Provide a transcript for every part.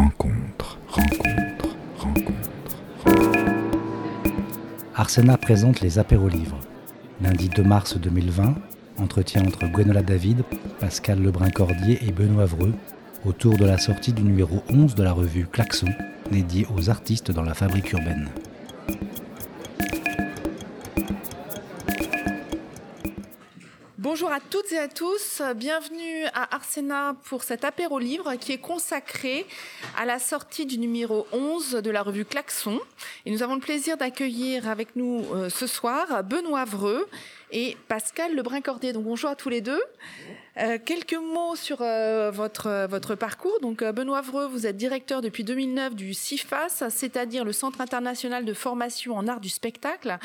rencontre, rencontre, rencontre. Arsena présente les apérolivres. Lundi 2 mars 2020, entretien entre Gwenola David, Pascal Lebrun-Cordier et Benoît Vreux autour de la sortie du numéro 11 de la revue Klaxon, dédiée aux artistes dans la fabrique urbaine. Bonjour à toutes et à tous, bienvenue à Arsena pour cet apéro livre qui est consacré à la sortie du numéro 11 de la revue Klaxon. Et nous avons le plaisir d'accueillir avec nous euh, ce soir Benoît Vreux et Pascal Lebrun-Cordier. Donc bonjour à tous les deux. Euh, quelques mots sur euh, votre, votre parcours. Donc, euh, Benoît Vreux, vous êtes directeur depuis 2009 du CIFAS, c'est-à-dire le Centre international de formation en art du spectacle.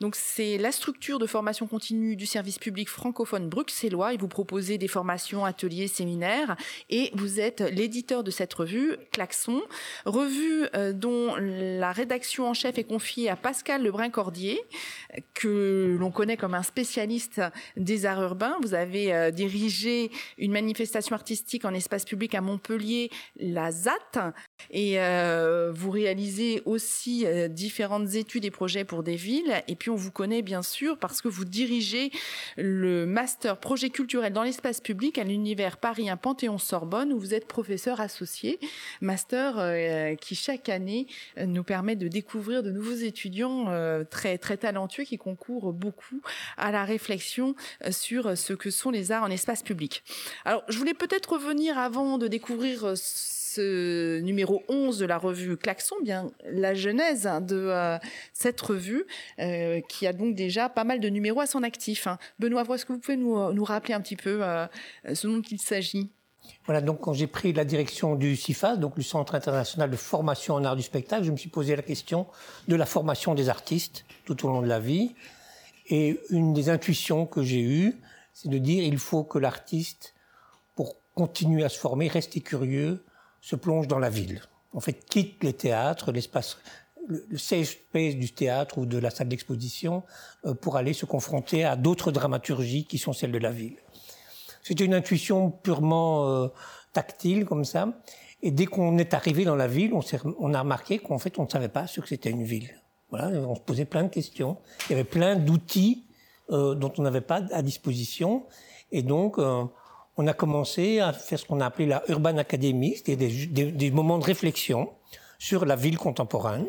Donc, c'est la structure de formation continue du service public francophone bruxellois et vous proposez des formations, ateliers, séminaires. Et vous êtes l'éditeur de cette revue, Klaxon, revue dont la rédaction en chef est confiée à Pascal Lebrun-Cordier, que l'on connaît comme un spécialiste des arts urbains. Vous avez dirigé une manifestation artistique en espace public à Montpellier, la ZAT, et euh, vous réalisez aussi euh, différentes études et projets pour des villes. Et puis on vous connaît bien sûr parce que vous dirigez le master projet culturel dans l'espace public à l'univers Paris 1 Panthéon-Sorbonne où vous êtes professeur associé, master euh, qui chaque année nous permet de découvrir de nouveaux étudiants très très talentueux qui concourent beaucoup à la réflexion sur ce que sont les arts en espace public. Alors, je voulais peut-être revenir avant de découvrir ce numéro 11 de la revue Klaxon, bien la genèse de euh, cette revue, euh, qui a donc déjà pas mal de numéros à son actif. Hein. Benoît, est-ce que vous pouvez nous, nous, rappeler un petit peu ce dont il s'agit? Voilà, donc quand j'ai pris la direction du CIFAS, donc le Centre international de formation en art du spectacle, je me suis posé la question de la formation des artistes tout au long de la vie. Et une des intuitions que j'ai eues, c'est de dire il faut que l'artiste, pour continuer à se former, rester curieux, se plonge dans la ville. En fait, quitte les théâtres, l'espace, le safe space du théâtre ou de la salle d'exposition euh, pour aller se confronter à d'autres dramaturgies qui sont celles de la ville. C'était une intuition purement euh, tactile comme ça. Et dès qu'on est arrivé dans la ville, on, on a remarqué qu'en fait, on ne savait pas ce que c'était une ville. Voilà, on se posait plein de questions. Il y avait plein d'outils euh, dont on n'avait pas à disposition. Et donc, euh, on a commencé à faire ce qu'on a appelé la Urban Academy, c'est-à-dire des, moments de réflexion sur la ville contemporaine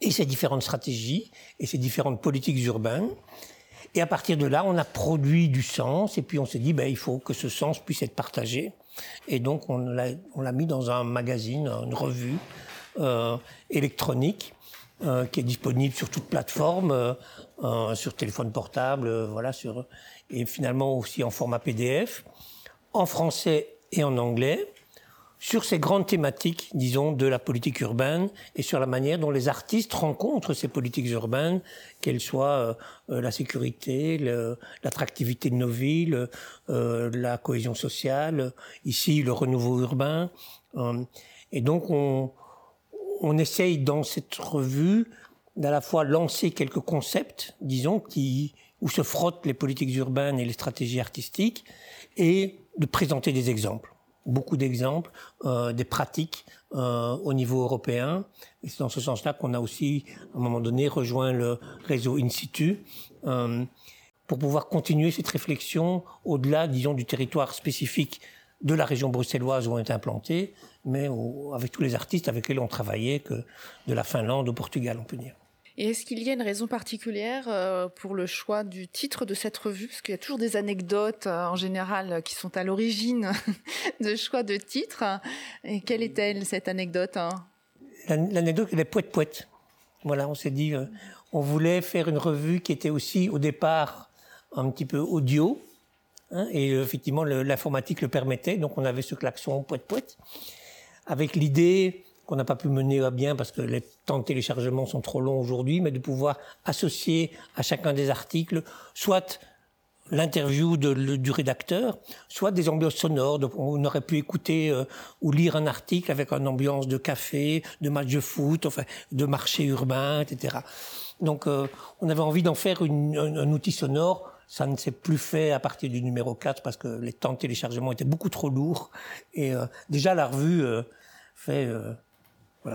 et ses différentes stratégies et ses différentes politiques urbaines. Et à partir de là, on a produit du sens et puis on s'est dit, ben, il faut que ce sens puisse être partagé. Et donc, on l'a mis dans un magazine, une revue euh, électronique euh, qui est disponible sur toute plateforme, euh, sur téléphone portable, voilà, sur, et finalement aussi en format PDF, en français et en anglais, sur ces grandes thématiques, disons, de la politique urbaine et sur la manière dont les artistes rencontrent ces politiques urbaines, qu'elles soient la sécurité, l'attractivité de nos villes, la cohésion sociale, ici le renouveau urbain. et donc on, on essaye dans cette revue d'à la fois lancer quelques concepts, disons, qui, où se frottent les politiques urbaines et les stratégies artistiques, et de présenter des exemples. Beaucoup d'exemples, euh, des pratiques euh, au niveau européen. Et c'est dans ce sens-là qu'on a aussi, à un moment donné, rejoint le réseau In situ euh, pour pouvoir continuer cette réflexion au-delà, disons, du territoire spécifique de la région bruxelloise où on est implanté, mais avec tous les artistes avec lesquels on travaillait, que de la Finlande au Portugal, on peut dire. Et est-ce qu'il y a une raison particulière euh, pour le choix du titre de cette revue? Parce qu'il y a toujours des anecdotes euh, en général qui sont à l'origine de choix de titre. Et quelle est-elle cette anecdote hein? L'anecdote, elle est poète poète. Voilà, on s'est dit, euh, on voulait faire une revue qui était aussi au départ un petit peu audio, hein, et effectivement l'informatique le permettait, donc on avait ce klaxon poète poète avec l'idée qu'on n'a pas pu mener à bien parce que les temps de téléchargement sont trop longs aujourd'hui, mais de pouvoir associer à chacun des articles soit l'interview du rédacteur, soit des ambiances sonores. on aurait pu écouter euh, ou lire un article avec une ambiance de café, de match de foot, enfin, de marché urbain, etc. Donc, euh, on avait envie d'en faire une, un, outil sonore ça ne s'est plus fait à partir du numéro 4 parce que les temps de téléchargement étaient beaucoup trop lourds. Et euh, déjà, la revue fait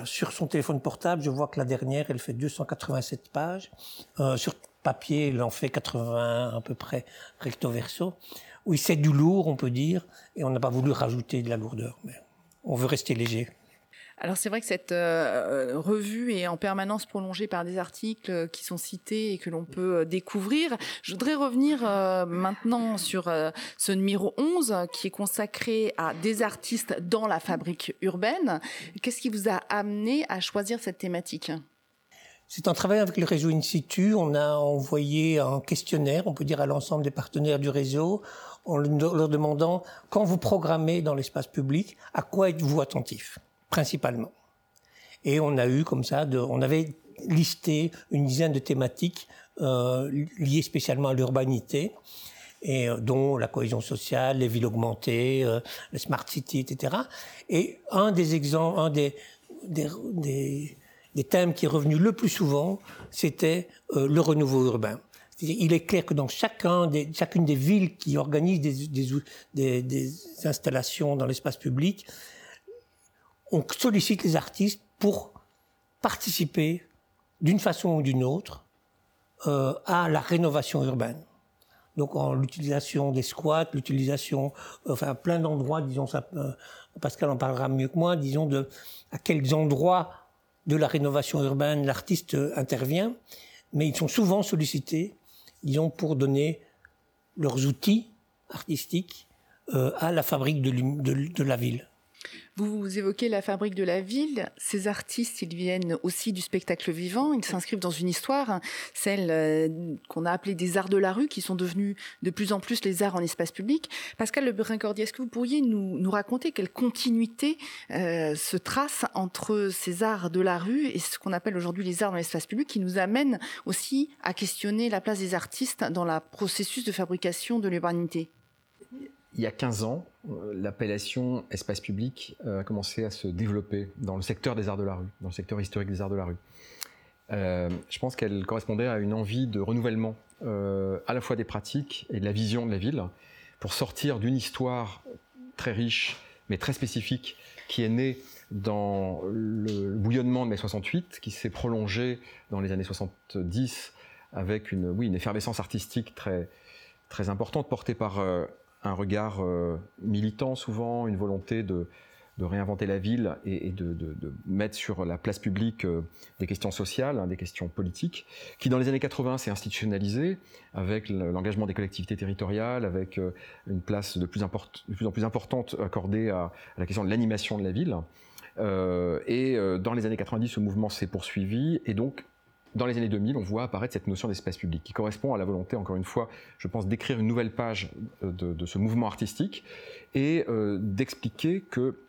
sur son téléphone portable, je vois que la dernière, elle fait 287 pages. Euh, sur papier, elle en fait 80 à peu près recto verso. Oui, c'est du lourd, on peut dire, et on n'a pas voulu rajouter de la lourdeur, mais on veut rester léger. Alors c'est vrai que cette euh, revue est en permanence prolongée par des articles qui sont cités et que l'on peut euh, découvrir. Je voudrais revenir euh, maintenant sur ce numéro 11 qui est consacré à des artistes dans la fabrique urbaine. Qu'est-ce qui vous a amené à choisir cette thématique? C'est en travaillant avec le réseau In situ, on a envoyé un questionnaire, on peut dire à l'ensemble des partenaires du réseau, en leur demandant quand vous programmez dans l'espace public, à quoi êtes-vous attentif? Principalement. Et on a eu comme ça, on avait listé une dizaine de thématiques euh, liées spécialement à l'urbanité, euh, dont la cohésion sociale, les villes augmentées, euh, les smart cities, etc. Et un des exemples, un des, des, thèmes qui est revenu le plus souvent, c'était le renouveau urbain. Il est clair que dans chacun des, chacune des villes qui organisent des, des installations dans l'espace public, on sollicite les artistes pour participer d'une façon ou d'une autre euh, à la rénovation urbaine. Donc en l'utilisation des squats, l'utilisation, enfin plein d'endroits, disons ça, euh, Pascal en parlera mieux que moi, disons de à quels endroits de la rénovation urbaine l'artiste intervient, mais ils sont souvent sollicités, disons pour donner leurs outils artistiques euh, à la fabrique de la ville. Vous évoquez la fabrique de la ville. Ces artistes, ils viennent aussi du spectacle vivant. Ils s'inscrivent dans une histoire, celle euh, qu'on a appelée des arts de la rue, qui sont devenus de plus en plus les arts en espace public. Pascal Le Brincordier, est-ce que vous pourriez nous, raconter quelle continuité euh, se trace entre ces arts de la rue et ce qu'on appelle aujourd'hui les arts dans l'espace public, qui nous amène aussi à questionner la place des artistes dans le processus de fabrication de l'urbanité? Il y a 15 ans, euh, l'appellation espace public euh, a commencé à se développer dans le secteur des arts de la rue, dans le secteur historique des arts de la rue. Euh, je pense qu'elle correspondait à une envie de renouvellement à la fois des pratiques et de la vision de la ville pour sortir d'une histoire très riche mais très spécifique qui est née dans le bouillonnement de mai 68 qui s'est prolongé dans les années 70 avec une, oui, une effervescence artistique très, très importante portée par un regard euh, militant souvent, une volonté de, réinventer la ville et, de, mettre sur la place publique euh, des questions sociales, hein, des questions politiques, qui dans les années 80 s'est institutionnalisé avec l'engagement des collectivités territoriales, avec euh, une place de plus en plus importante accordée à, la question de l'animation de la ville. et dans les années 90, ce mouvement s'est poursuivi et donc dans les années 2000, on voit apparaître cette notion d'espace public qui correspond à la volonté, encore une fois, je pense, d'écrire une nouvelle page euh, de, ce mouvement artistique et euh, d'expliquer que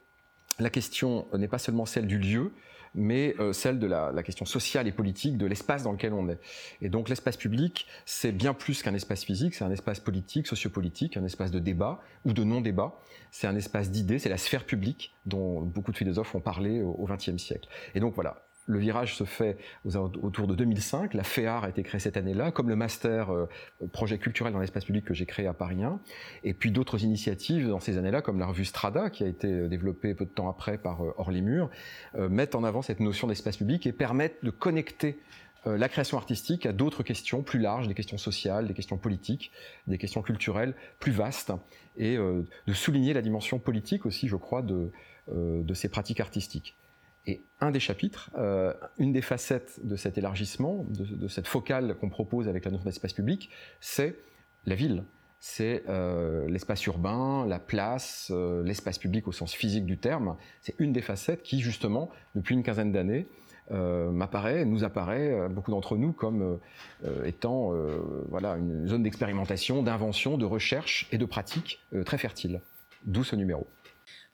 la question n'est pas seulement celle du lieu, mais euh, celle de la, question sociale et politique de l'espace dans lequel on est. Et donc l'espace public, c'est bien plus qu'un espace physique, c'est un espace politique, sociopolitique, un espace de débat ou de non-débat. C'est un espace d'idées, c'est la sphère publique dont beaucoup de philosophes ont parlé au XXe siècle. Et donc voilà, le virage se fait autour de 2005. La FEAR a été créée cette année-là, comme le master euh, projet culturel dans l'espace public que j'ai créé à Paris 1. Et puis d'autres initiatives dans ces années-là, comme la revue Strada, qui a été euh, développée peu de temps après par euh, Hors les Murs, mettent en avant cette notion d'espace public et permettent de connecter la création artistique à d'autres questions plus larges, des questions sociales, des questions politiques, des questions culturelles plus vastes, et de souligner la dimension politique aussi, je crois, de ces pratiques artistiques. Et un des chapitres, euh, une des facettes de cet élargissement, de, cette focale qu'on propose avec la notion d'espace public, c'est la ville. C'est euh, l'espace urbain, la place, euh, l'espace public au sens physique du terme. C'est une des facettes qui, justement, depuis une quinzaine d'années, m'apparaît, nous apparaît, beaucoup d'entre nous, comme étant voilà, une zone d'expérimentation, d'invention, de recherche et de pratique très fertile. D'où ce numéro.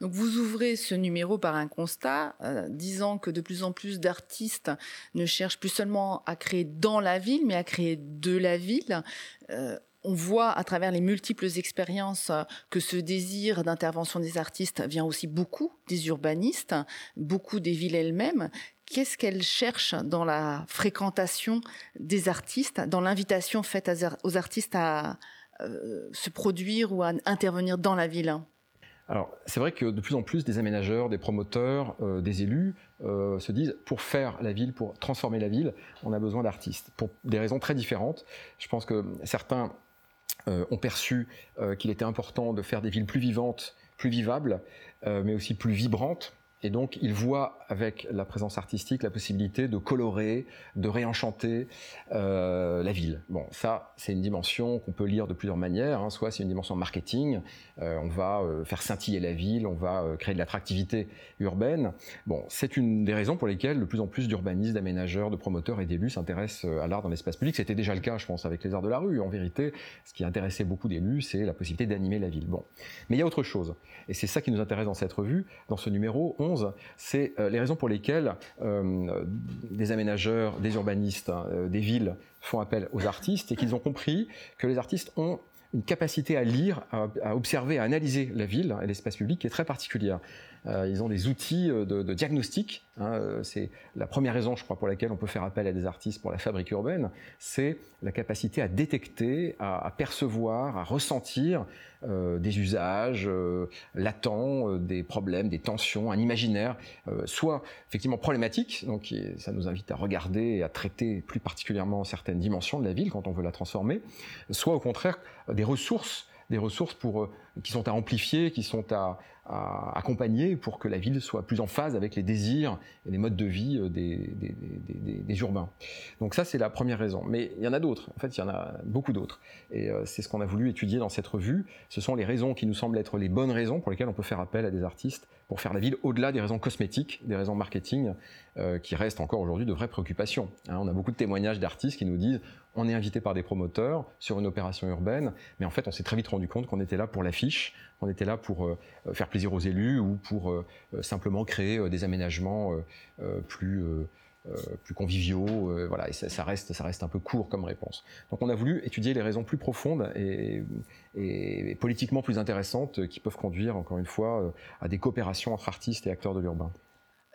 Donc vous ouvrez ce numéro par un constat, euh, disant que de plus en plus d'artistes ne cherchent plus seulement à créer dans la ville, mais à créer de la ville. Euh, on voit à travers les multiples expériences que ce désir d'intervention des artistes vient aussi beaucoup des urbanistes, beaucoup des villes elles-mêmes. Qu'est-ce qu'elles cherchent dans la fréquentation des artistes, dans l'invitation faite aux artistes à euh, se produire ou à intervenir dans la ville? Alors, c'est vrai que de plus en plus, des aménageurs, des promoteurs, euh, des élus euh, se disent pour faire la ville, pour transformer la ville, on a besoin d'artistes, pour des raisons très différentes. Je pense que certains euh, ont perçu qu'il était important de faire des villes plus vivantes, plus vivables, mais aussi plus vibrantes et donc, il voit avec la présence artistique la possibilité de colorer, de réenchanter euh, la ville. Bon, ça, c'est une dimension qu'on peut lire de plusieurs manières. Hein. Soit c'est une dimension marketing, euh, on va euh, faire scintiller la ville, on va créer de l'attractivité urbaine. Bon, c'est une des raisons pour lesquelles de plus en plus d'urbanistes, d'aménageurs, de promoteurs et d'élus s'intéressent à l'art dans l'espace public. C'était déjà le cas, je pense, avec les arts de la rue. En vérité, ce qui intéressait beaucoup d'élus, c'est la possibilité d'animer la ville. Bon, mais il y a autre chose, et c'est ça qui nous intéresse dans cette revue, dans ce numéro c'est euh, les raisons pour lesquelles euh, des aménageurs, des urbanistes, hein, euh, des villes font appel aux artistes et qu'ils ont compris que les artistes ont une capacité à lire, à, observer, à analyser la ville et l'espace public qui est très particulière. Euh, ils ont des outils euh, de, diagnostic. Hein, euh, c'est la première raison, je crois, pour laquelle on peut faire appel à des artistes pour la fabrique urbaine. C'est la capacité à détecter, à, percevoir, à ressentir des usages latents, des problèmes, des tensions, un imaginaire, soit effectivement problématique. Donc, ça nous invite à regarder et à traiter plus particulièrement certaines dimensions de la ville quand on veut la transformer, soit au contraire des ressources des ressources pour, qui sont à amplifier, qui sont à, accompagner pour que la ville soit plus en phase avec les désirs et les modes de vie euh, des, urbains. Donc ça, c'est la première raison. Mais il y en a d'autres. En fait, il y en a beaucoup d'autres. Et euh, c'est ce qu'on a voulu étudier dans cette revue. Ce sont les raisons qui nous semblent être les bonnes raisons pour lesquelles on peut faire appel à des artistes pour faire la ville au-delà des raisons cosmétiques, des raisons marketing, euh, qui restent encore aujourd'hui de vraies préoccupations. Hein, on a beaucoup de témoignages d'artistes qui nous disent on est invité par des promoteurs sur une opération urbaine, mais en fait, on s'est très vite rendu compte qu'on était là pour l'affiche, on était là pour euh, faire plaisir aux élus ou pour euh, euh, simplement créer des aménagements plus plus conviviaux, voilà, et ça, reste, ça reste un peu court comme réponse. Donc on a voulu étudier les raisons plus profondes et politiquement plus intéressantes qui peuvent conduire, encore une fois, à des coopérations entre artistes et acteurs de l'urbain.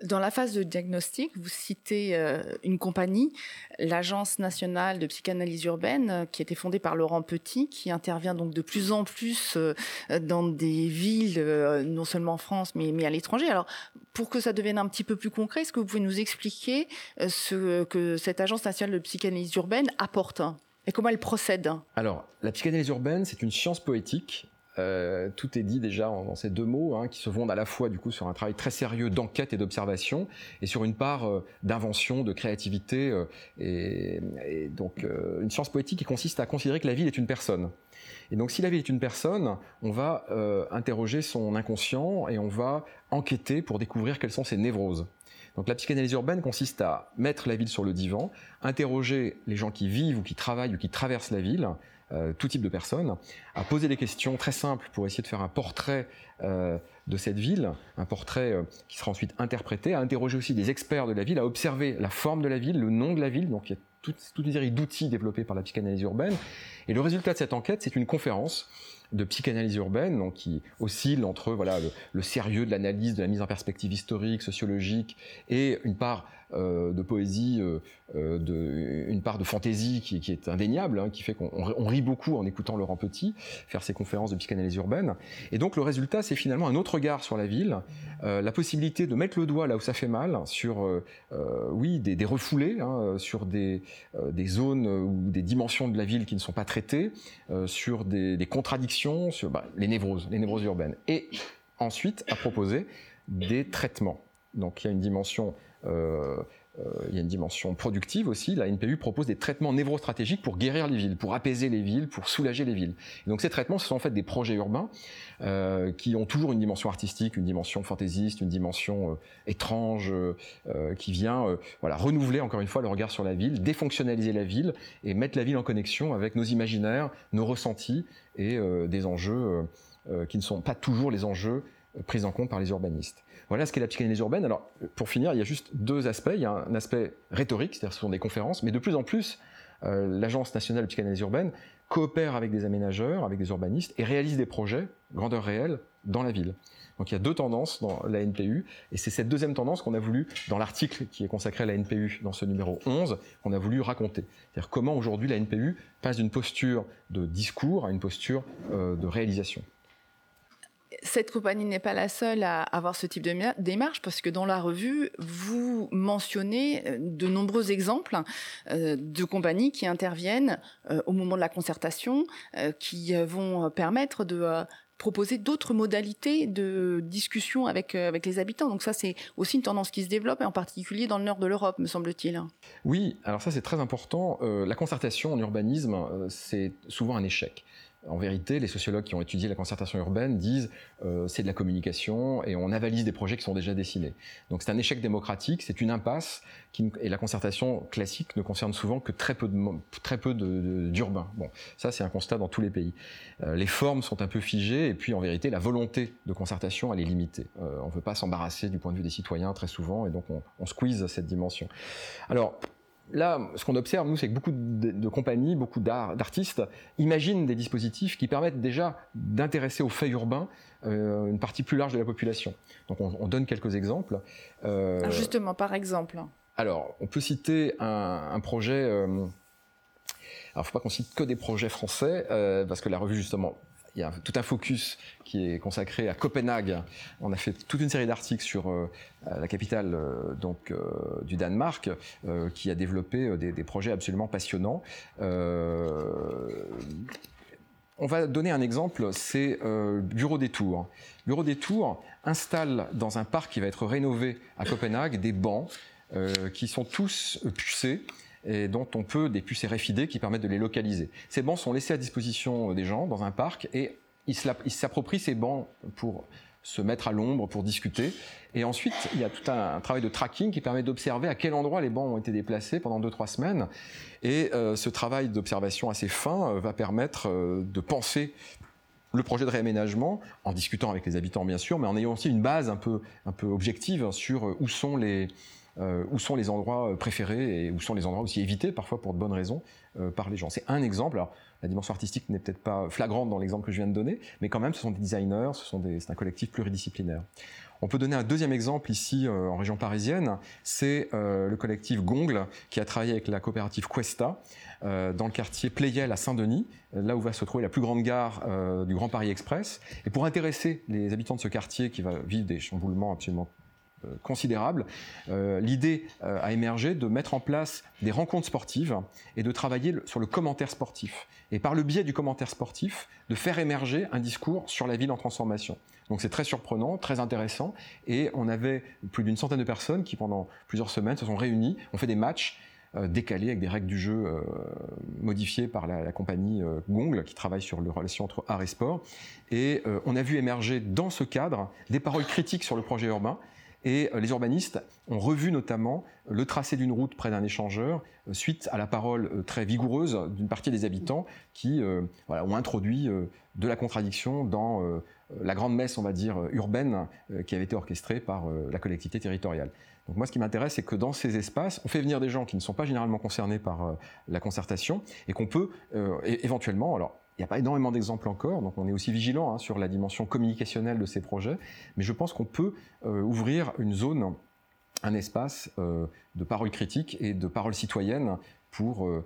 Dans la phase de diagnostic, vous citez euh, une compagnie, l'Agence nationale de psychanalyse urbaine, euh, qui a été fondée par Laurent Petit, qui intervient donc de plus en plus euh, dans des villes, non seulement en France, mais, mais à l'étranger. Alors, pour que ça devienne un petit peu plus concret, est-ce que vous pouvez nous expliquer ce que cette Agence nationale de psychanalyse urbaine apporte et comment elle procède? Alors, la psychanalyse urbaine, c'est une science poétique euh, tout est dit déjà dans ces deux mots, hein, qui se fondent à la fois du coup sur un travail très sérieux d'enquête et d'observation, et sur une part euh, d'invention, de créativité, euh, et, et, donc une science poétique qui consiste à considérer que la ville est une personne. Et donc si la ville est une personne, on va interroger son inconscient et on va enquêter pour découvrir quelles sont ses névroses. Donc la psychanalyse urbaine consiste à mettre la ville sur le divan, interroger les gens qui vivent ou qui travaillent ou qui traversent la ville, euh, tout type de personnes, à poser des questions très simples pour essayer de faire un portrait euh, de cette ville, un portrait euh, qui sera ensuite interprété, à interroger aussi des experts de la ville, à observer la forme de la ville, le nom de la ville, donc il y a toute, une série d'outils développés par la psychanalyse urbaine. Et le résultat de cette enquête, c'est une conférence de psychanalyse urbaine, donc qui oscille entre voilà le, sérieux de l'analyse, de la mise en perspective historique, sociologique, et une part de poésie, euh, euh, une part de fantaisie qui, est indéniable, hein, qui fait qu'on on rit beaucoup en écoutant Laurent Petit faire ses conférences de psychanalyse urbaine. Et donc le résultat, c'est finalement un autre regard sur la ville, la possibilité de mettre le doigt là où ça fait mal, sur oui des, refoulés, hein, sur des, zones ou des dimensions de la ville qui ne sont pas traitées, sur des, contradictions sur bah, les névroses, les névroses urbaines. Et ensuite, à proposer des traitements. Donc il y a une dimension euh, euh, il y a une dimension productive aussi. La NPU propose des traitements névrostratégiques pour guérir les villes, pour apaiser les villes, pour soulager les villes. Donc ces traitements, ce sont en fait des projets urbains euh, qui ont toujours une dimension artistique, une dimension fantaisiste, une dimension euh, étrange, euh, qui vient voilà renouveler encore une fois le regard sur la ville, défonctionnaliser la ville et mettre la ville en connexion avec nos imaginaires, nos ressentis et des enjeux qui ne sont pas toujours les enjeux pris en compte par les urbanistes. Voilà ce qu'est la psychanalyse urbaine. Alors, pour finir, il y a juste deux aspects. Il y a un aspect rhétorique, c'est-à-dire ce sont des conférences, mais de plus en plus, euh, l'Agence nationale de psychanalyse urbaine coopère avec des aménageurs, avec des urbanistes, et réalise des projets, grandeur réelle, dans la ville. Donc il y a deux tendances dans la NPU, et c'est cette deuxième tendance qu'on a voulu, dans l'article qui est consacré à la NPU, dans ce numéro 11, qu'on a voulu raconter. C'est-à-dire comment aujourd'hui la NPU passe d'une posture de discours à une posture euh, de réalisation. Cette compagnie n'est pas la seule à avoir ce type de démarche parce que dans la revue, vous mentionnez euh, de nombreux exemples euh, de compagnies qui interviennent euh, au moment de la concertation, qui vont permettre de proposer d'autres modalités de discussion avec, avec les habitants. Donc ça, c'est aussi une tendance qui se développe, et en particulier dans le nord de l'Europe, me semble-t-il. Oui, alors ça, c'est très important. la concertation en urbanisme, c'est souvent un échec. En vérité, les sociologues qui ont étudié la concertation urbaine disent euh, c'est de la communication et on avalise des projets qui sont déjà dessinés. Donc c'est un échec démocratique, c'est une impasse qui, et la concertation classique ne concerne souvent que très peu de très peu d'urbains. bon, ça c'est un constat dans tous les pays. Euh, les formes sont un peu figées et puis en vérité la volonté de concertation elle est limitée. Euh, on ne veut pas s'embarrasser du point de vue des citoyens très souvent et donc on, on squeeze cette dimension. Alors là, ce qu'on observe, nous, c'est que beaucoup de, compagnies, beaucoup d'artistes imaginent des dispositifs qui permettent déjà d'intéresser aux faits urbains euh, une partie plus large de la population. Donc, on, donne quelques exemples. Euh, ah, justement, par exemple. Alors, on peut citer un, projet. Euh, alors, il ne faut pas qu'on cite que des projets français, parce que la revue, justement, il y a tout un focus qui est consacré à Copenhague. On a fait toute une série d'articles sur euh, la capitale euh, euh, du Danemark, qui a développé des, des projets absolument passionnants. on va donner un exemple, c'est Bureau des Tours. Bureau des Tours installe dans un parc qui va être rénové à Copenhague des bancs qui sont tous pucés et dont on peut des puces RFID qui permettent de les localiser. Ces bancs sont laissés à disposition des gens dans un parc et ils s'approprient ces bancs pour se mettre à l'ombre pour discuter. Et ensuite, il y a tout un, travail de tracking qui permet d'observer à quel endroit les bancs ont été déplacés pendant 2-3 semaines. Et euh, ce travail d'observation assez fin euh, va permettre euh, de penser le projet de réaménagement en discutant avec les habitants bien sûr, mais en ayant aussi une base un peu, un peu objective sur où sont les, euh, où sont les endroits euh, préférés et où sont les endroits aussi évités, parfois pour de bonnes raisons, euh, par les gens. C'est un exemple. Alors, la dimension artistique n'est peut-être pas flagrante dans l'exemple que je viens de donner, mais quand même, ce sont des designers, c'est un collectif pluridisciplinaire. On peut donner un deuxième exemple ici en région parisienne, c'est le collectif Gongle qui a travaillé avec la coopérative Questa dans le quartier Playel à Saint-Denis, là où va se trouver la plus grande gare du Grand Paris Express. Et pour intéresser les habitants de ce quartier qui va vivre des chamboulements absolument considérable, euh, l'idée euh, a émergé de mettre en place des rencontres sportives et de travailler sur le commentaire sportif. Et par le biais du commentaire sportif, de faire émerger un discours sur la ville en transformation. Donc c'est très surprenant, très intéressant. Et on avait plus d'une centaine de personnes qui, pendant plusieurs semaines, se sont réunies, ont fait des matchs décalés avec des règles du jeu modifiées par la, compagnie Gongle qui travaille sur la relation entre art et sport. Et on a vu émerger dans ce cadre des paroles critiques sur le projet urbain et euh, les urbanistes ont revu notamment le tracé d'une route près d'un échangeur euh, suite à la parole euh, très vigoureuse d'une partie des habitants qui ont introduit de la contradiction dans la grande messe, on va dire, urbaine qui avait été orchestrée par la collectivité territoriale. Donc moi, ce qui m'intéresse, c'est que dans ces espaces, on fait venir des gens qui ne sont pas généralement concernés par la concertation et qu'on peut éventuellement, alors il n'y a pas énormément d'exemples encore, donc on est aussi vigilant hein, sur la dimension communicationnelle de ces projets, mais je pense qu'on peut euh, ouvrir une zone, un espace euh, de parole critique et de parole citoyenne pour euh,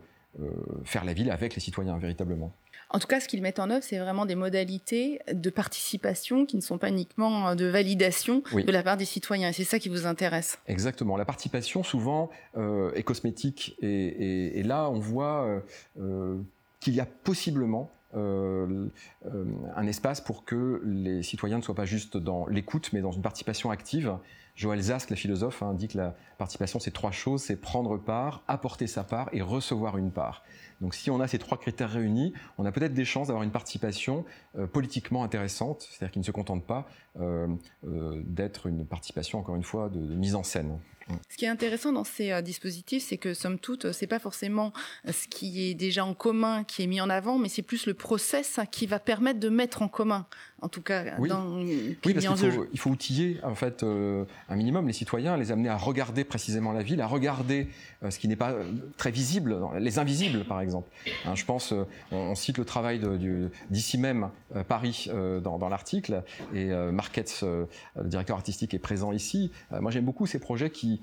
faire la ville avec les citoyens véritablement. En tout cas, ce qu'ils mettent en œuvre, c'est vraiment des modalités de participation qui ne sont pas uniquement de validation de la part des citoyens. Et c'est ça qui vous intéresse. Exactement. La participation, souvent, est cosmétique. Et, et, là, on voit qu'il y a possiblement euh, euh, un espace pour que les citoyens ne soient pas juste dans l'écoute, mais dans une participation active. Joël Zask, la philosophe, hein, dit que la participation, c'est trois choses, c'est prendre part, apporter sa part et recevoir une part. Donc si on a ces trois critères réunis, on a peut-être des chances d'avoir une participation euh, politiquement intéressante, c'est-à-dire qui ne se contente pas d'être une participation, encore une fois, de mise en scène. Ce qui est intéressant dans ces euh, dispositifs, c'est que somme toute, euh, c'est pas forcément euh, ce qui est déjà en commun qui est mis en avant, mais c'est plus le process qui va permettre de mettre en commun, en tout cas. Oui, dans, oui parce qu'il faut, il faut outiller en fait un minimum les citoyens, les amener à regarder précisément la ville, à regarder ce qui n'est pas très visible, les invisibles par exemple. Hein, je pense, on, cite le travail d'ici même Paris dans, dans l'article, et Marquette, le directeur artistique, est présent ici. moi j'aime beaucoup ces projets qui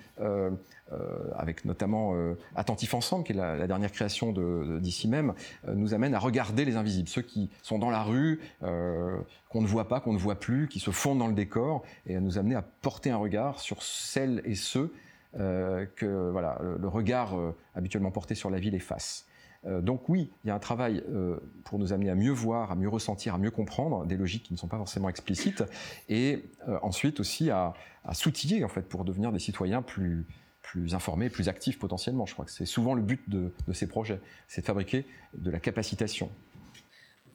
euh, avec notamment euh, Attentif Ensemble, qui est la, dernière création d'ici même, euh, nous amène à regarder les invisibles, ceux qui sont dans la rue, qu'on ne voit pas, qu'on ne voit plus, qui se fondent dans le décor, et à nous amener à porter un regard sur celles et ceux que voilà, le, regard habituellement porté sur la ville efface. Donc oui, il y a un travail pour nous amener à mieux voir, à mieux ressentir, à mieux comprendre des logiques qui ne sont pas forcément explicites, et ensuite aussi à, s'outiller en fait pour devenir des citoyens plus plus informés, plus actifs potentiellement. Je crois que c'est souvent le but de, ces projets, c'est de fabriquer de la capacitation.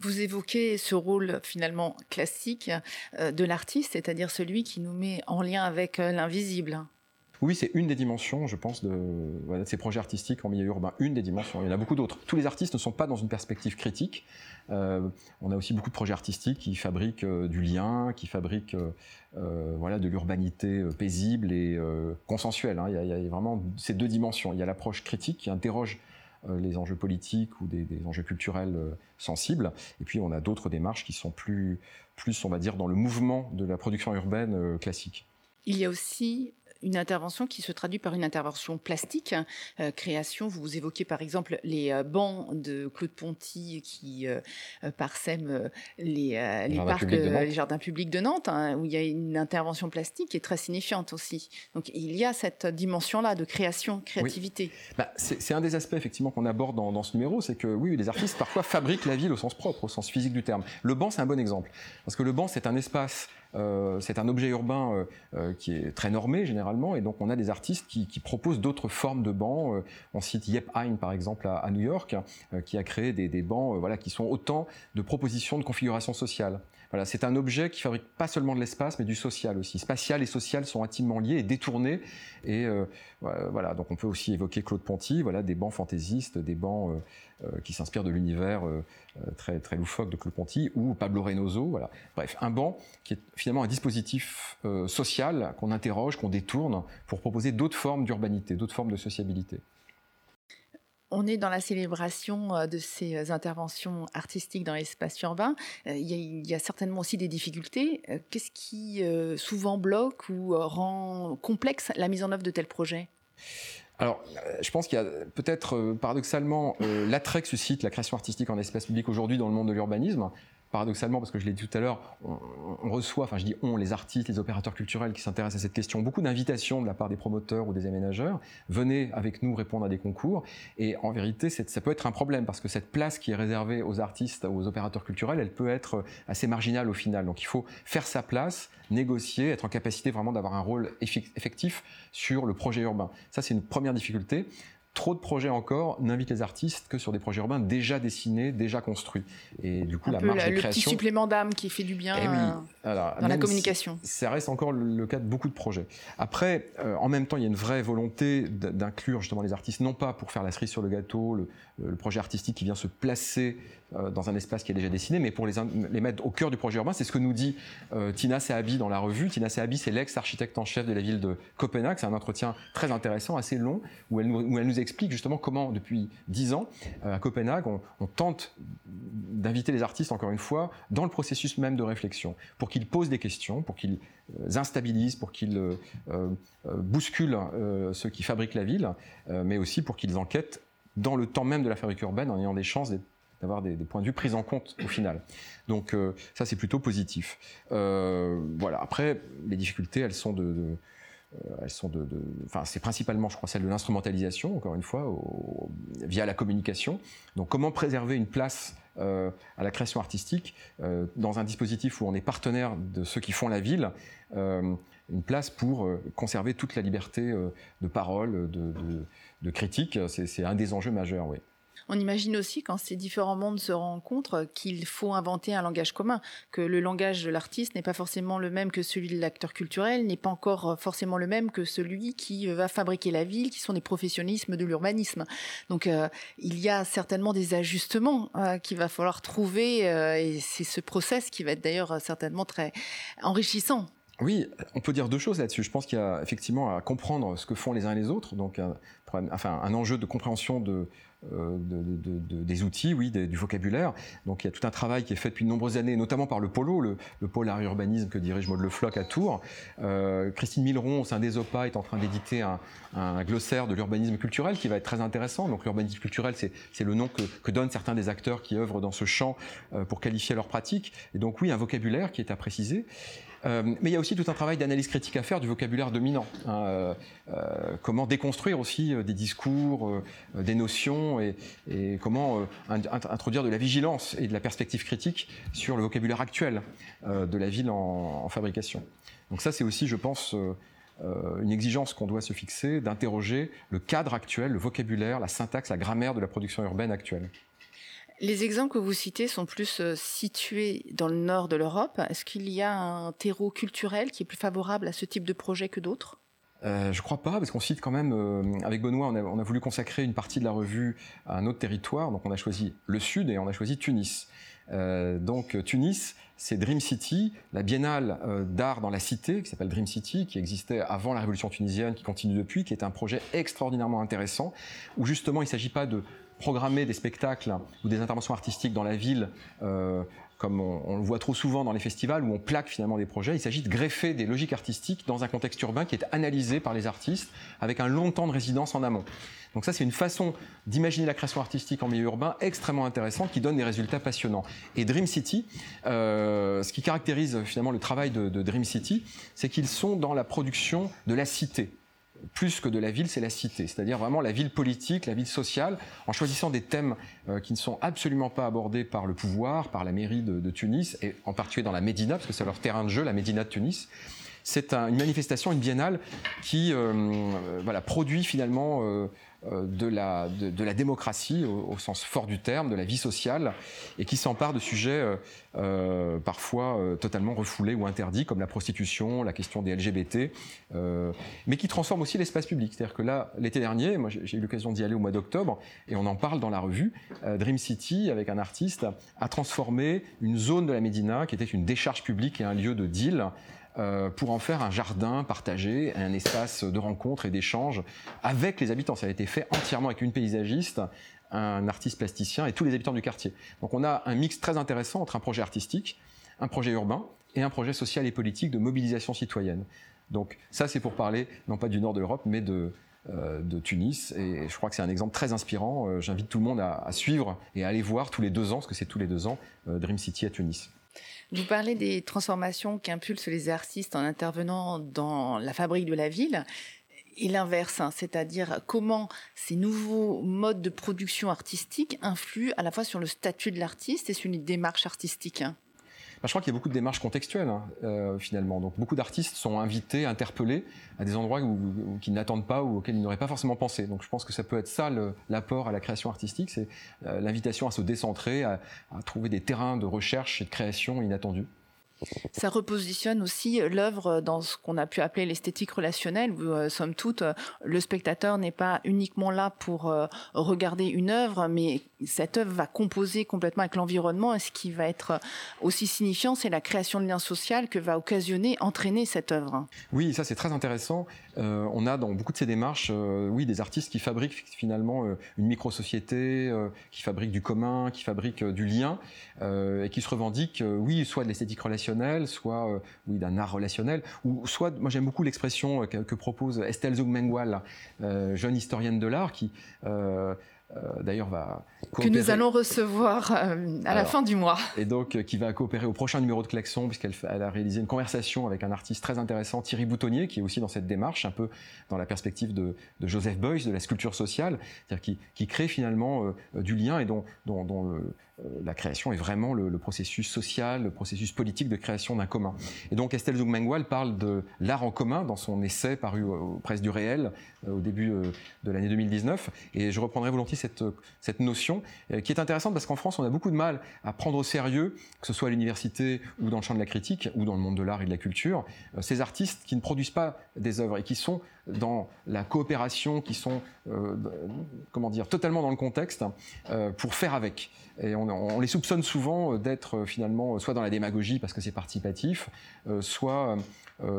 Vous évoquez ce rôle finalement classique euh, de l'artiste, c'est-à-dire celui qui nous met en lien avec euh, l'invisible. Oui, c'est une des dimensions, je pense, de, ces projets artistiques en milieu urbain. Une des dimensions. Il y en a beaucoup d'autres. Tous les artistes ne sont pas dans une perspective critique. Euh, on a aussi beaucoup de projets artistiques qui fabriquent euh, du lien, qui fabriquent euh, voilà, de l'urbanité paisible et consensuelle. Hein. Il, y a, vraiment ces deux dimensions. Il y a l'approche critique qui interroge les enjeux politiques ou des, des enjeux culturels sensibles. Et puis on a d'autres démarches qui sont plus, plus, on va dire, dans le mouvement de la production urbaine classique. Il y a aussi une intervention qui se traduit par une intervention plastique, euh, création. Vous évoquez par exemple les euh, bancs de Claude Ponty qui euh, parsèment les, les parcs, les jardins publics de Nantes, hein, où il y a une intervention plastique qui est très signifiante aussi. Donc il y a cette dimension-là de création, créativité. Bah, c'est un des aspects effectivement qu'on aborde dans, dans, ce numéro, c'est que oui, les artistes parfois fabriquent la ville au sens propre, au sens physique du terme. Le banc, c'est un bon exemple, parce que le banc, c'est un espace c'est un objet urbain euh, euh, qui est très normé généralement, et donc on a des artistes qui, proposent d'autres formes de bancs. on cite Yep Hein par exemple à, New York, qui a créé des, des bancs, voilà, qui sont autant de propositions de configuration sociale. Voilà, c'est un objet qui fabrique pas seulement de l'espace, mais du social aussi. Spatial et social sont intimement liés et détournés. Et voilà, donc on peut aussi évoquer Claude Ponty, voilà, des bancs fantaisistes, des bancs qui s'inspirent de l'univers euh, très, très loufoque de Claude Ponty, ou Pablo Reynoso. Voilà. Bref, un banc qui est finalement un dispositif euh, social qu'on interroge, qu'on détourne pour proposer d'autres formes d'urbanité, d'autres formes de sociabilité. On est dans la célébration de ces interventions artistiques dans l'espace urbain. Il y, a, certainement aussi des difficultés. Qu'est-ce qui souvent bloque ou rend complexe la mise en œuvre de tels projets? Alors, je pense qu'il y a peut-être paradoxalement l'attrait que suscite la création artistique en espace public aujourd'hui dans le monde de l'urbanisme, paradoxalement, parce que je l'ai dit tout à l'heure, on, reçoit, enfin je dis on, les artistes, les opérateurs culturels qui s'intéressent à cette question, beaucoup d'invitations de la part des promoteurs ou des aménageurs. Venez avec nous répondre à des concours. Et en vérité, ça peut être un problème, parce que cette place qui est réservée aux artistes, aux opérateurs culturels, elle peut être assez marginale au final. Donc il faut faire sa place, négocier, être en capacité vraiment d'avoir un rôle effectif sur le projet urbain. Ça, c'est une première difficulté trop de projets encore n'invitent les artistes que sur des projets urbains déjà dessinés, déjà construits. Et du coup, la marge de création... Le petit supplément d'âme qui fait du bien eh euh, dans la communication. ça reste encore le cas de beaucoup de projets. Après, euh, en même temps, il y a une vraie volonté d'inclure justement les artistes, non pas pour faire la cerise sur le gâteau, le, le projet artistique qui vient se placer dans un espace qui est déjà dessiné, mais pour les, mettre au cœur du projet urbain. C'est ce que nous dit euh, Tina Seabi dans la revue. Tina Seabi, c'est l'ex-architecte en chef de la ville de Copenhague. C'est un entretien très intéressant, assez long, où elle, nous, explique justement comment, depuis dix ans, euh, à Copenhague, on, tente d'inviter les artistes, encore une fois, dans le processus même de réflexion, pour qu'ils posent des questions, pour qu'ils instabilisent, pour qu'ils bousculent ceux qui fabriquent la ville, mais aussi pour qu'ils enquêtent dans le temps même de la fabrique urbaine en ayant des chances d'avoir des, points de vue pris en compte au final. Donc euh, ça c'est plutôt positif. Euh, voilà. Après les difficultés elles sont de, euh, elles sont de, enfin c'est principalement je crois celle de l'instrumentalisation encore une fois via la communication. Donc comment préserver une place à la création artistique dans un dispositif où on est partenaire de ceux qui font la ville une place pour conserver toute la liberté de parole, de, de critique, c'est un des enjeux majeurs, oui. On imagine aussi, quand ces différents mondes se rencontrent, qu'il faut inventer un langage commun, que le langage de l'artiste n'est pas forcément le même que celui de l'acteur culturel, n'est pas encore forcément le même que celui qui va fabriquer la ville, qui sont des professionnalismes de l'urbanisme. Donc euh, il y a certainement des ajustements euh, qu'il va falloir trouver, euh, et c'est ce process qui va être d'ailleurs certainement très enrichissant Oui, on peut dire deux choses là-dessus. Je pense qu'il y a effectivement à comprendre ce que font les uns et les autres, donc enfin, un enjeu de compréhension de, euh, des outils, oui, du vocabulaire. Donc il y a tout un travail qui est fait depuis de nombreuses années, notamment par le Polo, le, pôle art urbanisme que dirige Maud Le Floch à Tours. Euh, Christine Milleron, au sein des OPA, est en train d'éditer un, glossaire de l'urbanisme culturel qui va être très intéressant. Donc l'urbanisme culturel, c'est le nom que, donnent certains des acteurs qui œuvrent dans ce champ euh, pour qualifier leur pratique. Et donc oui, un vocabulaire qui est à préciser. Mais il y a aussi tout un travail d'analyse critique à faire du vocabulaire dominant. Hein, comment déconstruire aussi des discours, des notions et, comment introduire de la vigilance et de la perspective critique sur le vocabulaire actuel de la ville en, fabrication. Donc ça, c'est aussi, je pense, une exigence qu'on doit se fixer d'interroger le cadre actuel, le vocabulaire, la syntaxe, la grammaire de la production urbaine actuelle. Les exemples que vous citez sont plus euh, situés dans le nord de l'Europe. Est-ce qu'il y a un terreau culturel qui est plus favorable à ce type de projet que d'autres? Euh, je crois pas, parce qu'on cite quand même, euh, avec Benoît, on a, voulu consacrer une partie de la revue à un autre territoire, donc on a choisi le sud et on a choisi Tunis. donc Tunis, c'est Dream City, la biennale d'art dans la cité, qui s'appelle Dream City, qui existait avant la révolution tunisienne, qui continue depuis, qui est un projet extraordinairement intéressant, où justement il ne s'agit pas de programmer des spectacles ou des interventions artistiques dans la ville, euh, comme on, le voit trop souvent dans les festivals, où on plaque finalement des projets. Il s'agit de greffer des logiques artistiques dans un contexte urbain qui est analysé par les artistes avec un long temps de résidence en amont. Donc ça, c'est une façon d'imaginer la création artistique en milieu urbain extrêmement intéressante qui donne des résultats passionnants. Et Dream City, euh, ce qui caractérise finalement le travail de Dream City, c'est qu'ils sont dans la production de la cité plus que de la ville, c'est la cité, c'est-à-dire vraiment la ville politique, la ville sociale, en choisissant des thèmes euh, qui ne sont absolument pas abordés par le pouvoir, par la mairie de, Tunis, et en particulier dans la Médina, parce que c'est leur terrain de jeu, la Médina de Tunis. C'est une manifestation, une biennale qui euh, euh, produit finalement de la, de, la démocratie au, sens fort du terme, de la vie sociale, et qui s'empare de sujets euh, euh, parfois totalement refoulés ou interdits, comme la prostitution, la question des LGBT, mais qui transforme aussi l'espace public. C'est-à-dire que là, l'été dernier, moi j'ai eu l'occasion d'y aller au mois d'octobre, et on en parle dans la revue, Dream City, avec un artiste, a transformé une zone de la Médina, qui était une décharge publique et un lieu de deal, euh, pour en faire un jardin partagé, un espace de rencontre et d'échange avec les habitants. Ça a été fait entièrement avec une paysagiste, un artiste plasticien et tous les habitants du quartier. Donc on a un mix très intéressant entre un projet artistique, un projet urbain et un projet social et politique de mobilisation citoyenne. Donc ça c'est pour parler non pas du nord de l'Europe mais de, euh, Tunis. Et je crois que c'est un exemple très inspirant. Euh, j'invite tout le monde à, suivre et à aller voir tous les deux ans, parce que c'est tous les deux ans, Dream City à Tunis. Vous parlez des transformations qu'impulsent les artistes en intervenant dans la fabrique de la ville et l'inverse, hein, c'est-à-dire comment ces nouveaux modes de production artistique influent à la fois sur le statut de l'artiste et sur une démarche artistique. Bah, je crois qu'il y a beaucoup de démarches contextuelles hein, euh, finalement. Donc beaucoup d'artistes sont invités, interpellés à des endroits où, qu'ils n'attendent pas ou auxquels ils n'auraient pas forcément pensé. Donc je pense que ça peut être ça l'apport à la création artistique, c'est euh, l'invitation à se décentrer, à, à trouver des terrains de recherche et de création inattendus. Ça repositionne aussi l'œuvre dans ce qu'on a pu appeler l'esthétique relationnelle, où, euh, somme toute, euh, le spectateur n'est pas uniquement là pour euh, regarder une œuvre, mais cette œuvre va composer complètement avec l'environnement. Et ce qui va être aussi signifiant, c'est la création de liens sociaux que va occasionner, entraîner cette œuvre. Oui, ça c'est très intéressant. On a dans beaucoup de ces démarches, oui, des artistes qui fabriquent finalement une micro-société, qui fabriquent du commun, qui fabriquent du lien, et qui se revendiquent, oui, soit de l'esthétique relationnelle, soit euh, oui, d'un art relationnel, ou soit, moi j'aime beaucoup l'expression euh, que, propose Estelle Zugmengual, euh, jeune historienne de l'art, qui d'ailleurs va que nous allons recevoir à la fin du mois. et donc qui va coopérer au prochain numéro de Klaxon puisqu'elle a réalisé une conversation avec un artiste très intéressant Thierry Boutonnier qui est aussi dans cette démarche un peu dans la perspective de, Joseph Beuys de la sculpture sociale c'est-à-dire qui, crée finalement du lien et dont, dont, dont le, euh, la création est vraiment le, processus social, le processus politique de création d'un commun. Et donc Estelle Zugmengual parle de l'art en commun dans son essai paru au Presse du Réel euh, au début euh, de l'année 2019. Et je reprendrai volontiers cette, cette notion qui est intéressante parce qu'en France, on a beaucoup de mal à prendre au sérieux, que ce soit à l'université ou dans le champ de la critique ou dans le monde de l'art et de la culture, ces artistes qui ne produisent pas des œuvres et qui sont dans la coopération, qui sont, comment dire, totalement dans le contexte pour faire avec. Et on les soupçonne souvent d'être finalement soit dans la démagogie parce que c'est participatif, soit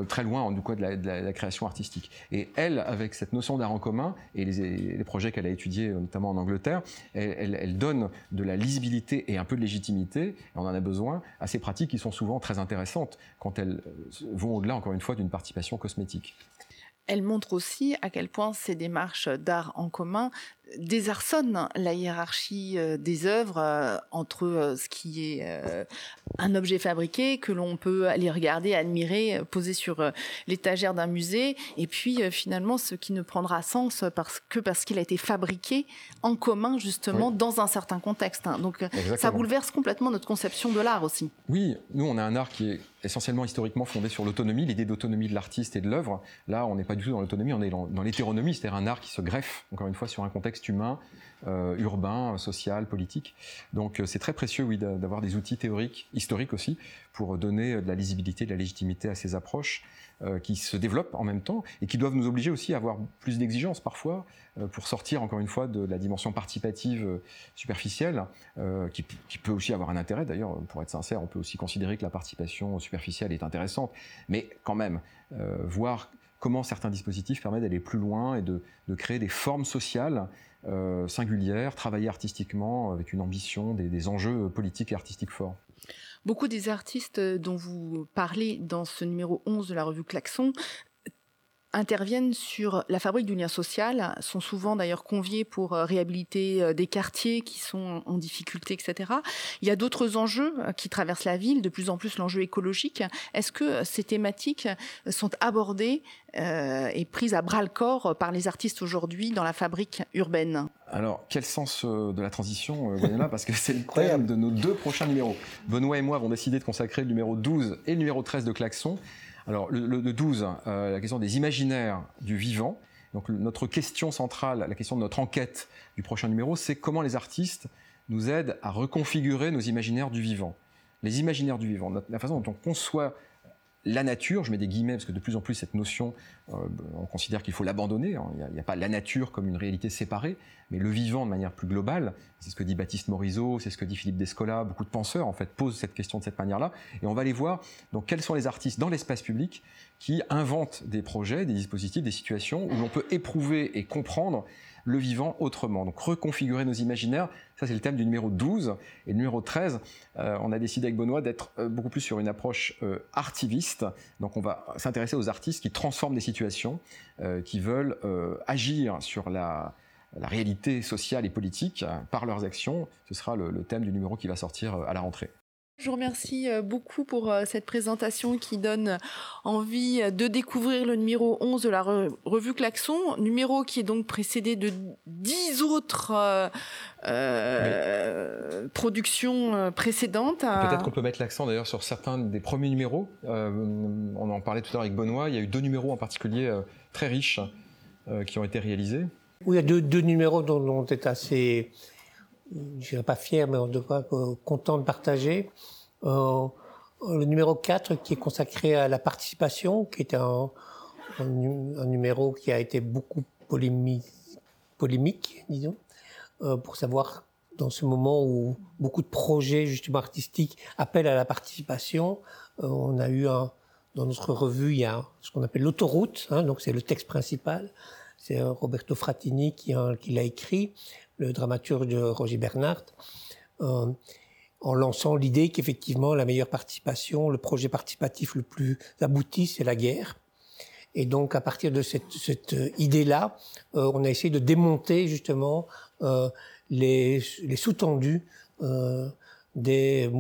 très loin du coup, de, la, création artistique. Et elle, avec cette notion d'art en commun et les, projets qu'elle a étudiés notamment en Angleterre, elle, elle, donne de la lisibilité et un peu de légitimité, et on en a besoin, à ces pratiques qui sont souvent très intéressantes quand elles vont au-delà, encore une fois, d'une participation cosmétique. Elle montre aussi à quel point ces démarches d'art en commun désarçonnent la hiérarchie euh, des œuvres euh, entre euh, ce qui est un objet fabriqué que l'on peut aller regarder, admirer, poser sur l'étagère d'un musée, et puis finalement ce qui ne prendra sens parce que parce qu'il a été fabriqué en commun justement dans un certain contexte. Hein. Donc ça bouleverse complètement notre conception de l'art aussi. Oui, nous on a un art qui est essentiellement historiquement fondé sur l'autonomie, l'idée d'autonomie de l'artiste et de l'œuvre. Là, on n'est pas du tout dans l'autonomie, on est dans, dans l'hétéronomie, c'est-à-dire un art qui se greffe, encore une fois, sur un contexte humain, euh, urbain, social, politique. Donc euh, c'est très précieux, oui, d'avoir des outils théoriques, historiques aussi, pour donner de la lisibilité, de la légitimité à ces approches euh, qui se développent en même temps et qui doivent nous obliger aussi à avoir plus d'exigences parfois pour sortir encore une fois de la dimension participative superficielle, qui, peut aussi avoir un intérêt d'ailleurs, pour être sincère, on peut aussi considérer que la participation superficielle est intéressante, mais quand même, voir comment certains dispositifs permettent d'aller plus loin et de, créer des formes sociales euh, singulières, travailler artistiquement avec une ambition, des, des enjeux politiques et artistiques forts. Beaucoup des artistes dont vous parlez dans ce numéro 11 de la revue Klaxon interviennent sur la fabrique du lien social, sont souvent d'ailleurs conviés pour euh, réhabiliter euh, des quartiers qui sont en difficulté, etc. Il y a d'autres enjeux euh, qui traversent la ville, de plus en plus l'enjeu écologique. Est-ce que ces thématiques sont abordées et prises à bras le corps par les artistes aujourd'hui dans la fabrique urbaine? Alors, quel sens de la transition, là Parce que c'est le thème de nos deux prochains numéros. Benoît et moi avons décidé de consacrer le numéro 12 et le numéro 13 de Klaxon alors, le, 12, euh, la question des imaginaires du vivant. Donc, notre question centrale, la question de notre enquête du prochain numéro, c'est comment les artistes nous aident à reconfigurer nos imaginaires du vivant. Les imaginaires du vivant, la façon dont on conçoit la nature, je mets des guillemets parce que de plus en plus cette notion, euh, on considère qu'il faut l'abandonner. Hein. Il n'y a, pas la nature comme une réalité séparée, mais le vivant de manière plus globale. C'est ce que dit Baptiste Morisot, c'est ce que dit Philippe Descola. Beaucoup de penseurs en fait posent cette question de cette manière-là, et on va aller voir donc quels sont les artistes dans l'espace public qui inventent des projets, des dispositifs, des situations où l'on peut éprouver et comprendre le vivant autrement. Donc reconfigurer nos imaginaires, ça c'est le thème du numéro 12. Et numéro 13, euh, on a décidé avec Benoît d'être euh, beaucoup plus sur une approche euh, artiviste. Donc on va s'intéresser aux artistes qui transforment des situations, qui veulent agir sur la, réalité sociale et politique par leurs actions. Ce sera le thème du numéro qui va sortir à la rentrée. Je vous remercie euh, beaucoup pour euh, cette présentation qui donne envie de découvrir le numéro 11 de la revue Klaxon, numéro qui est donc précédé de 10 autres euh, productions précédentes. Peut-être qu'on peut mettre l'accent d'ailleurs sur certains des premiers numéros. on en parlait tout à l'heure avec Benoît, il y a eu deux numéros en particulier très riches qui ont été réalisés. Oui, il y a deux, numéros dont, on est assez je dirais pas fier, mais en tout cas content de partager. Euh, le numéro 4 qui est consacré à la participation, qui est un, numéro qui a été beaucoup polémique, disons, euh, pour savoir dans ce moment où beaucoup de projets justement artistiques appellent à la participation, euh, on a eu dans notre revue, il y a ce qu'on appelle l'autoroute, hein, donc c'est le texte principal, c'est Roberto Fratini qui, qui l'a écrit, le dramaturge Roger Bernard, euh, en lançant l'idée qu'effectivement la meilleure participation, le projet participatif le plus abouti, c'est la guerre. Et donc à partir de cette, cette idée-là, euh, on a essayé de démonter justement euh, les, les sous-tendus des,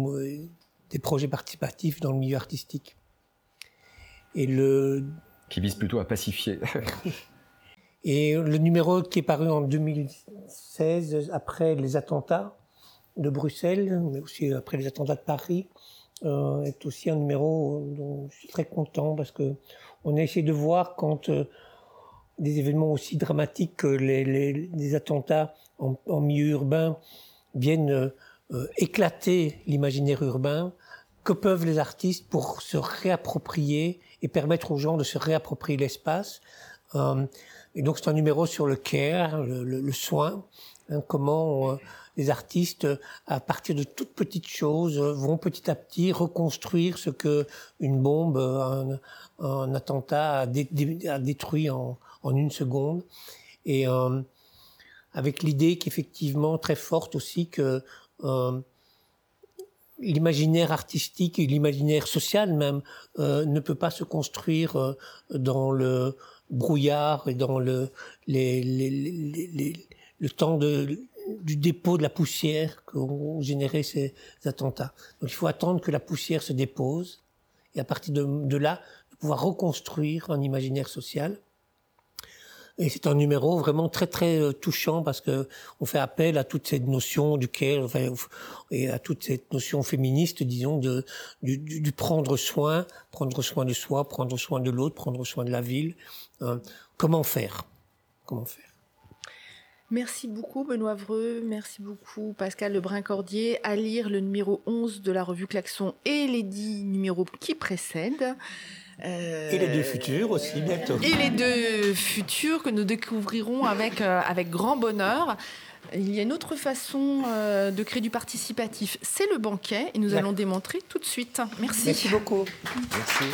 des projets participatifs dans le milieu artistique. Et le qui vise plutôt à pacifier. Et le numéro qui est paru en 2016, après les attentats de Bruxelles, mais aussi après les attentats de Paris, euh, est aussi un numéro dont je suis très content parce que on a essayé de voir quand euh, des événements aussi dramatiques que les, attentats en, en, milieu urbain viennent euh, éclater l'imaginaire urbain, que peuvent les artistes pour se réapproprier et permettre aux gens de se réapproprier l'espace. Euh, et donc c'est un numéro sur le care, le, soin, Hein, comment les artistes, à partir de toutes petites choses, vont petit à petit reconstruire ce que une bombe, un, attentat a, détruit en, une seconde. Et avec l'idée qu'effectivement, très forte aussi, que l'imaginaire artistique et l'imaginaire social même euh, ne peut pas se construire euh, dans le brouillard et dans le, les, les, les, le temps de, du dépôt de la poussière qu'ont généré ces attentats. Donc il faut attendre que la poussière se dépose et à partir de, de là, pouvoir reconstruire un imaginaire social. Et c'est un numéro vraiment très très euh, touchant parce que on fait appel à toute cette notion du care et à toute cette notion féministe, disons, de du, prendre soin, prendre soin de soi, prendre soin de l'autre, prendre soin de la ville. Hein. comment faire? Comment faire? Merci beaucoup Benoît Vreux, merci beaucoup Pascal Lebrun-Cordier. À lire le numéro 11 de la revue Klaxon et les dix numéros qui précèdent. Et les deux futurs aussi, bientôt. Et les deux futurs que nous découvrirons avec, euh, avec grand bonheur. Il y a une autre façon euh, de créer du participatif, c'est le banquet, et nous allons démontrer tout de suite. Merci. Merci beaucoup. Merci.